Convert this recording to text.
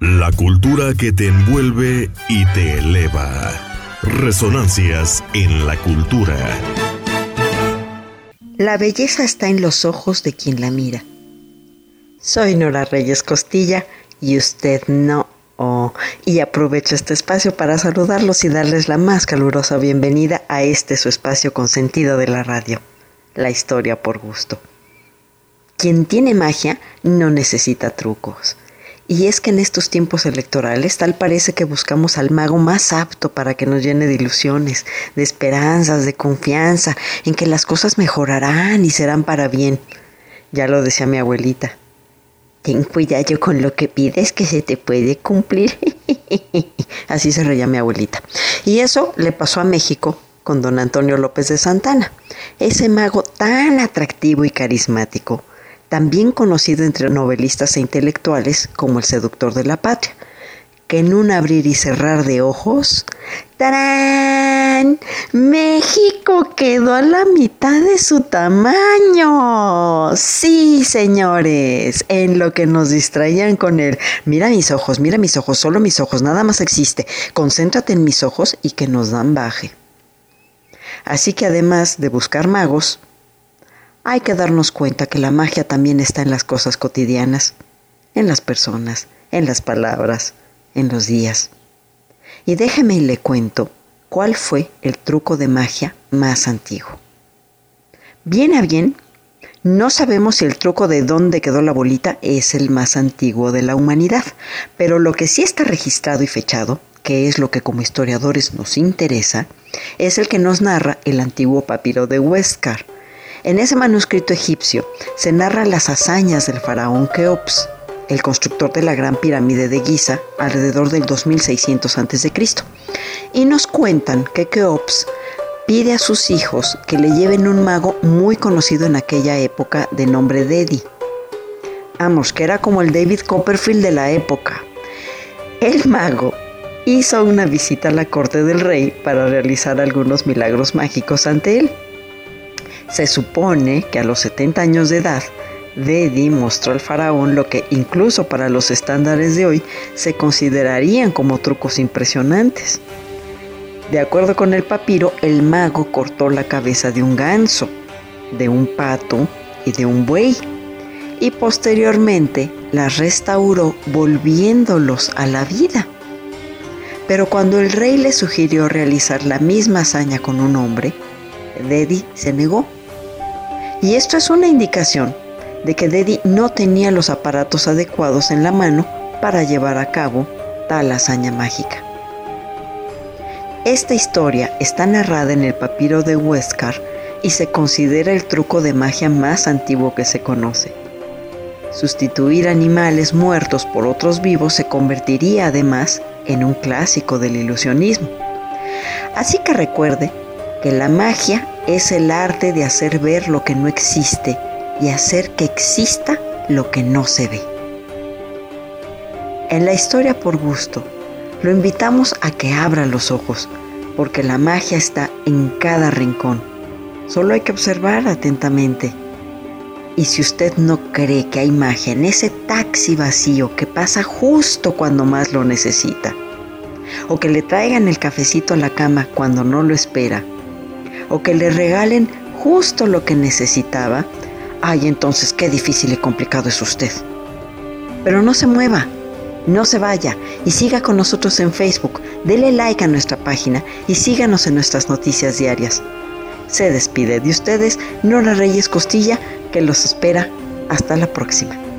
La cultura que te envuelve y te eleva. Resonancias en la cultura. La belleza está en los ojos de quien la mira. Soy Nora Reyes Costilla y usted no. Oh, y aprovecho este espacio para saludarlos y darles la más calurosa bienvenida a este su espacio consentido de la radio, la historia por gusto. Quien tiene magia no necesita trucos. Y es que en estos tiempos electorales tal parece que buscamos al mago más apto para que nos llene de ilusiones, de esperanzas, de confianza, en que las cosas mejorarán y serán para bien. Ya lo decía mi abuelita. Ten cuidado con lo que pides que se te puede cumplir. Así se reía mi abuelita. Y eso le pasó a México con don Antonio López de Santana, ese mago tan atractivo y carismático también conocido entre novelistas e intelectuales como el seductor de la patria, que en un abrir y cerrar de ojos, ¡tarán! México quedó a la mitad de su tamaño. Sí, señores, en lo que nos distraían con él. Mira mis ojos, mira mis ojos, solo mis ojos, nada más existe. Concéntrate en mis ojos y que nos dan baje. Así que además de buscar magos, hay que darnos cuenta que la magia también está en las cosas cotidianas, en las personas, en las palabras, en los días. Y déjeme y le cuento cuál fue el truco de magia más antiguo. Bien a bien, no sabemos si el truco de dónde quedó la bolita es el más antiguo de la humanidad, pero lo que sí está registrado y fechado, que es lo que como historiadores nos interesa, es el que nos narra el antiguo papiro de Huéscar, en ese manuscrito egipcio se narran las hazañas del faraón Keops, el constructor de la gran pirámide de Giza, alrededor del 2600 a.C. Y nos cuentan que Keops pide a sus hijos que le lleven un mago muy conocido en aquella época de nombre Dedi. Vamos, que era como el David Copperfield de la época. El mago hizo una visita a la corte del rey para realizar algunos milagros mágicos ante él. Se supone que a los 70 años de edad, Dedi mostró al faraón lo que incluso para los estándares de hoy se considerarían como trucos impresionantes. De acuerdo con el papiro, el mago cortó la cabeza de un ganso, de un pato y de un buey, y posteriormente las restauró volviéndolos a la vida. Pero cuando el rey le sugirió realizar la misma hazaña con un hombre, Dedi se negó y esto es una indicación de que Dedi no tenía los aparatos adecuados en la mano para llevar a cabo tal hazaña mágica. Esta historia está narrada en el papiro de Huéscar y se considera el truco de magia más antiguo que se conoce. Sustituir animales muertos por otros vivos se convertiría además en un clásico del ilusionismo. Así que recuerde que la magia es el arte de hacer ver lo que no existe y hacer que exista lo que no se ve. En la historia por gusto, lo invitamos a que abra los ojos, porque la magia está en cada rincón. Solo hay que observar atentamente. Y si usted no cree que hay magia en ese taxi vacío que pasa justo cuando más lo necesita, o que le traigan el cafecito a la cama cuando no lo espera, o que le regalen justo lo que necesitaba, ay entonces qué difícil y complicado es usted. Pero no se mueva, no se vaya y siga con nosotros en Facebook, dele like a nuestra página y síganos en nuestras noticias diarias. Se despide de ustedes Nora Reyes Costilla, que los espera. Hasta la próxima.